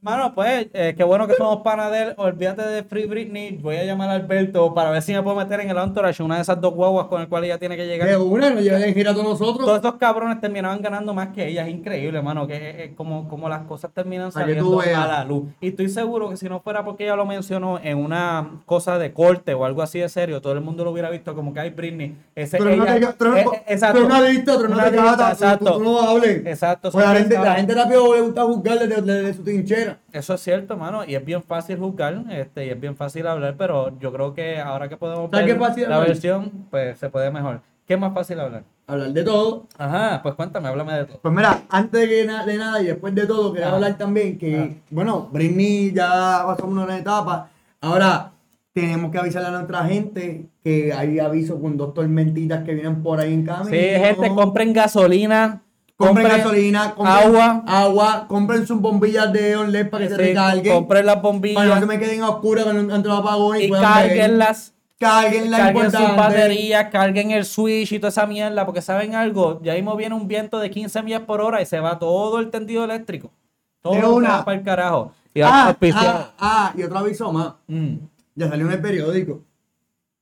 Mano, pues, eh, qué bueno que somos pana de él. Olvídate de Free Britney. Voy a llamar a Alberto para ver si me puedo meter en el entourage, una de esas dos guaguas con el cual ella tiene que llegar. De una, nos llevan en gira todos Todos nosotros. estos cabrones terminaban ganando más que ella. Es increíble, mano, que es, es como, como las cosas terminan saliendo a la luz. Y estoy seguro que si no fuera porque ella lo mencionó en una cosa de corte o algo así de serio, todo el mundo lo hubiera visto como que hay Britney. Ese, Pero no te pero, eh, eh, exacto. pero una adicta, pero no Una te adicta, cata, tú- exacto. tú, tú no hables. Exacto, Pues la gente, la gente rápido le gusta juzgar desde, desde su trinchera. Eso es cierto, mano, y es bien fácil juzgar, este, y es bien fácil hablar, pero yo creo que ahora que podemos ¿Sabes ver qué fácil la hablar? versión, pues se puede mejor. ¿Qué es más fácil hablar? Hablar de todo. Ajá, pues cuéntame, háblame de todo. Pues mira, antes de, que na- de nada y después de todo, quería Ah. hablar también que, bueno, Britney ya pasó una etapa. Ahora, tenemos que avisarle a nuestra gente que hay aviso con dos tormentitas que vienen por ahí en camino. Sí, gente, compren gasolina. Compren gasolina, compren agua. agua, compren sus bombillas de OLED para que se Sí, recarguen. compren las Para que no bombillas se me queden oscuras cuando entre los apagones y puedan ver. cárguenlas. Carguen sus baterías, carguen el switch y toda esa mierda, porque saben algo, ya mismo viene un viento de 15 millas por hora y se va todo el tendido eléctrico. Todo se una. para el carajo. Y Ah, ah, ah, y otro aviso más. Mm, Ya salió en el periódico.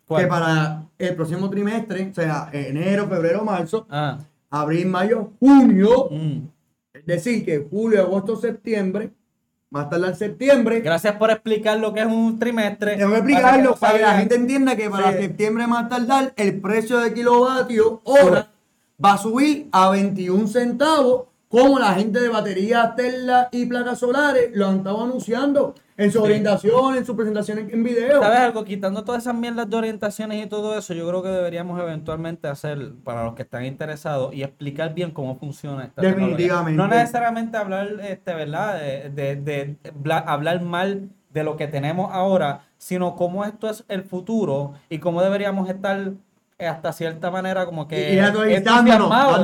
¿cuál? Que para el próximo trimestre, o sea, enero, febrero, marzo, Ah, abril, mayo, junio, mm. es decir, que julio, agosto, septiembre, más tarde septiembre, Gracias por explicar lo que es un trimestre. tengo que explicarlo para que la gente entienda que para Sí. septiembre más tardar el precio de kilovatio hora va a subir a 21 centavos, como la gente de baterías, Tesla y placas solares lo han estado anunciando en su orientación, en sus presentaciones en video. ¿Sabes algo? Quitando todas esas mierdas de orientaciones y todo eso, yo creo que deberíamos eventualmente hacer, para los que están interesados, y explicar bien cómo funciona esta. Definitivamente. No necesariamente hablar, este, ¿verdad? De, de- de bla- hablar mal de lo que tenemos ahora, sino cómo esto es el futuro y cómo deberíamos estar hasta cierta manera como que Y- entusiasmados,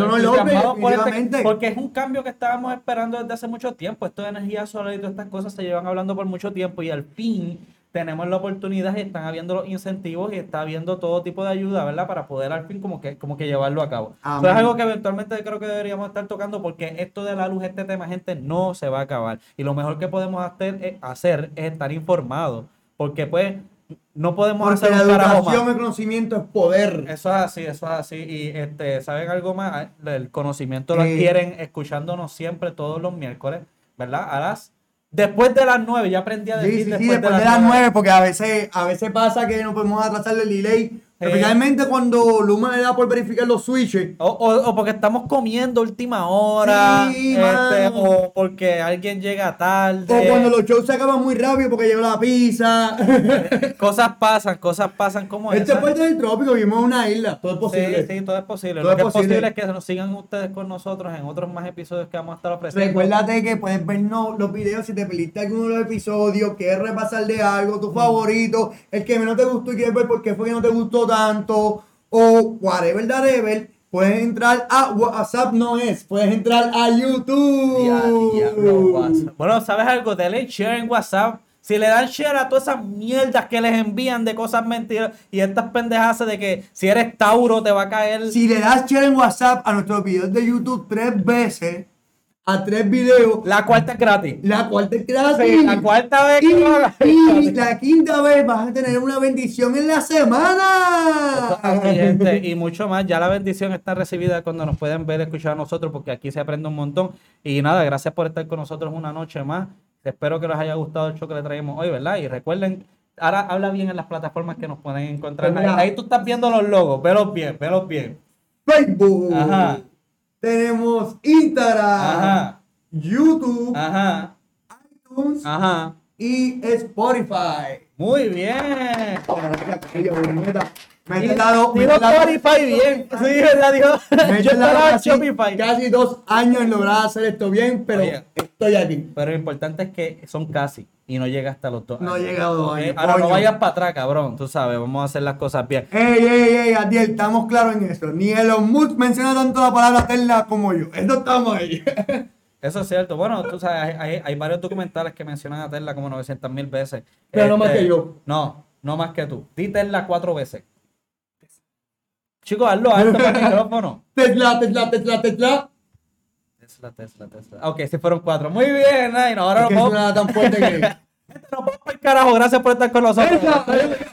por este- porque es un cambio que estábamos esperando desde hace mucho tiempo. Esto de energía solar y todas estas cosas se llevan hablando por mucho tiempo y al fin tenemos la oportunidad y están habiendo los incentivos y está habiendo todo tipo de ayuda, ¿verdad? Para poder al fin como que, como que llevarlo a cabo. Eso es algo que eventualmente creo que deberíamos estar tocando porque esto de la luz, este tema, gente, no se va a acabar. Y lo mejor que podemos hacer, es- hacer es estar informados. Porque pues no podemos Porque hacer la un carajo más. el conocimiento es poder. Eso es así, eso es así. Y este, ¿saben algo más? El conocimiento lo Eh. adquieren escuchándonos siempre todos los miércoles, ¿verdad? A las después de las nueve, ya aprendí a decir Sí, sí, sí, después de las 9, porque a veces, a veces pasa que no podemos atrasar el delay. Especialmente cuando Luma le da por verificar los switches. O, o- o porque estamos comiendo última hora, Sí, este, o porque alguien llega tarde. O cuando los shows se acaban muy rápido porque llegó la pizza. Cosas pasan, cosas pasan como este es parte del trópico, vivimos en una isla. Todo es posible. Sí, sí, todo es posible. Todo Lo que es es posible. posible es que nos sigan ustedes con nosotros en otros más episodios que vamos a estar ofreciendo. Recuérdate que puedes vernos los videos si te perdiste alguno de los episodios, quieres repasar de algo, tu favorito, el que menos te gustó y quieres ver por qué fue que no te gustó, tanto o whatever, whatever, puedes entrar a WhatsApp, no es, puedes entrar a YouTube. Bueno, ¿sabes algo? Dale share en WhatsApp. Si le dan share a todas esas mierdas que les envían de cosas mentiras y estas pendejas de que si eres Tauro te va a caer. Si le das share en WhatsApp a nuestros videos de YouTube tres veces, a tres videos, La cuarta es gratis. la cuarta es gratis. Sí, la cuarta vez que Y, la quinta vez vas a tener una bendición en la semana. Gente, y mucho más. Ya la bendición está recibida cuando nos pueden ver, escuchar a nosotros, porque aquí se aprende un montón. Y nada, gracias por estar con nosotros una noche más. Espero que les haya gustado el show que le traemos hoy, ¿verdad? Y recuerden, ahora habla bien en las plataformas que nos pueden encontrar. Ahí tú estás viendo los logos, velos bien, velos bien. Facebook. Ajá. Tenemos Instagram, Ajá, YouTube, ajá, iTunes ajá. y Spotify. Muy bien. Me he tardado, me he Digo Spotify bien. Sí, ¿verdad? Digo, me he casi, Shopify. casi dos años en lograr hacer esto bien, pero Oye. estoy aquí. Pero lo importante es que son casi y no llega hasta los dos. No llegado a dos años, Ahora no vayas para atrás, cabrón. Tú sabes, vamos a hacer las cosas bien. Ey, ey, ey, Adiel, estamos claros en eso. Ni Elon Musk menciona tanto la palabra Tesla como yo. Eso estamos ahí. Eso es cierto. Bueno, tú sabes, hay, hay- hay varios documentales que mencionan a Tesla como 900 mil veces. Este, Pero no más que yo. No, no más que tú. Di Tesla cuatro veces. Chicos, hazlo alto para el micrófono. Tesla, Tesla, Tesla, Tesla. Tesla, Tesla, Tesla. Ok, sí fueron cuatro. Muy bien, Naino. Ahora nos vamos, suena tan fuerte que. nos vamos para el carajo. Gracias por estar con nosotros. Tesla,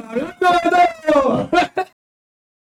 hablando de todo.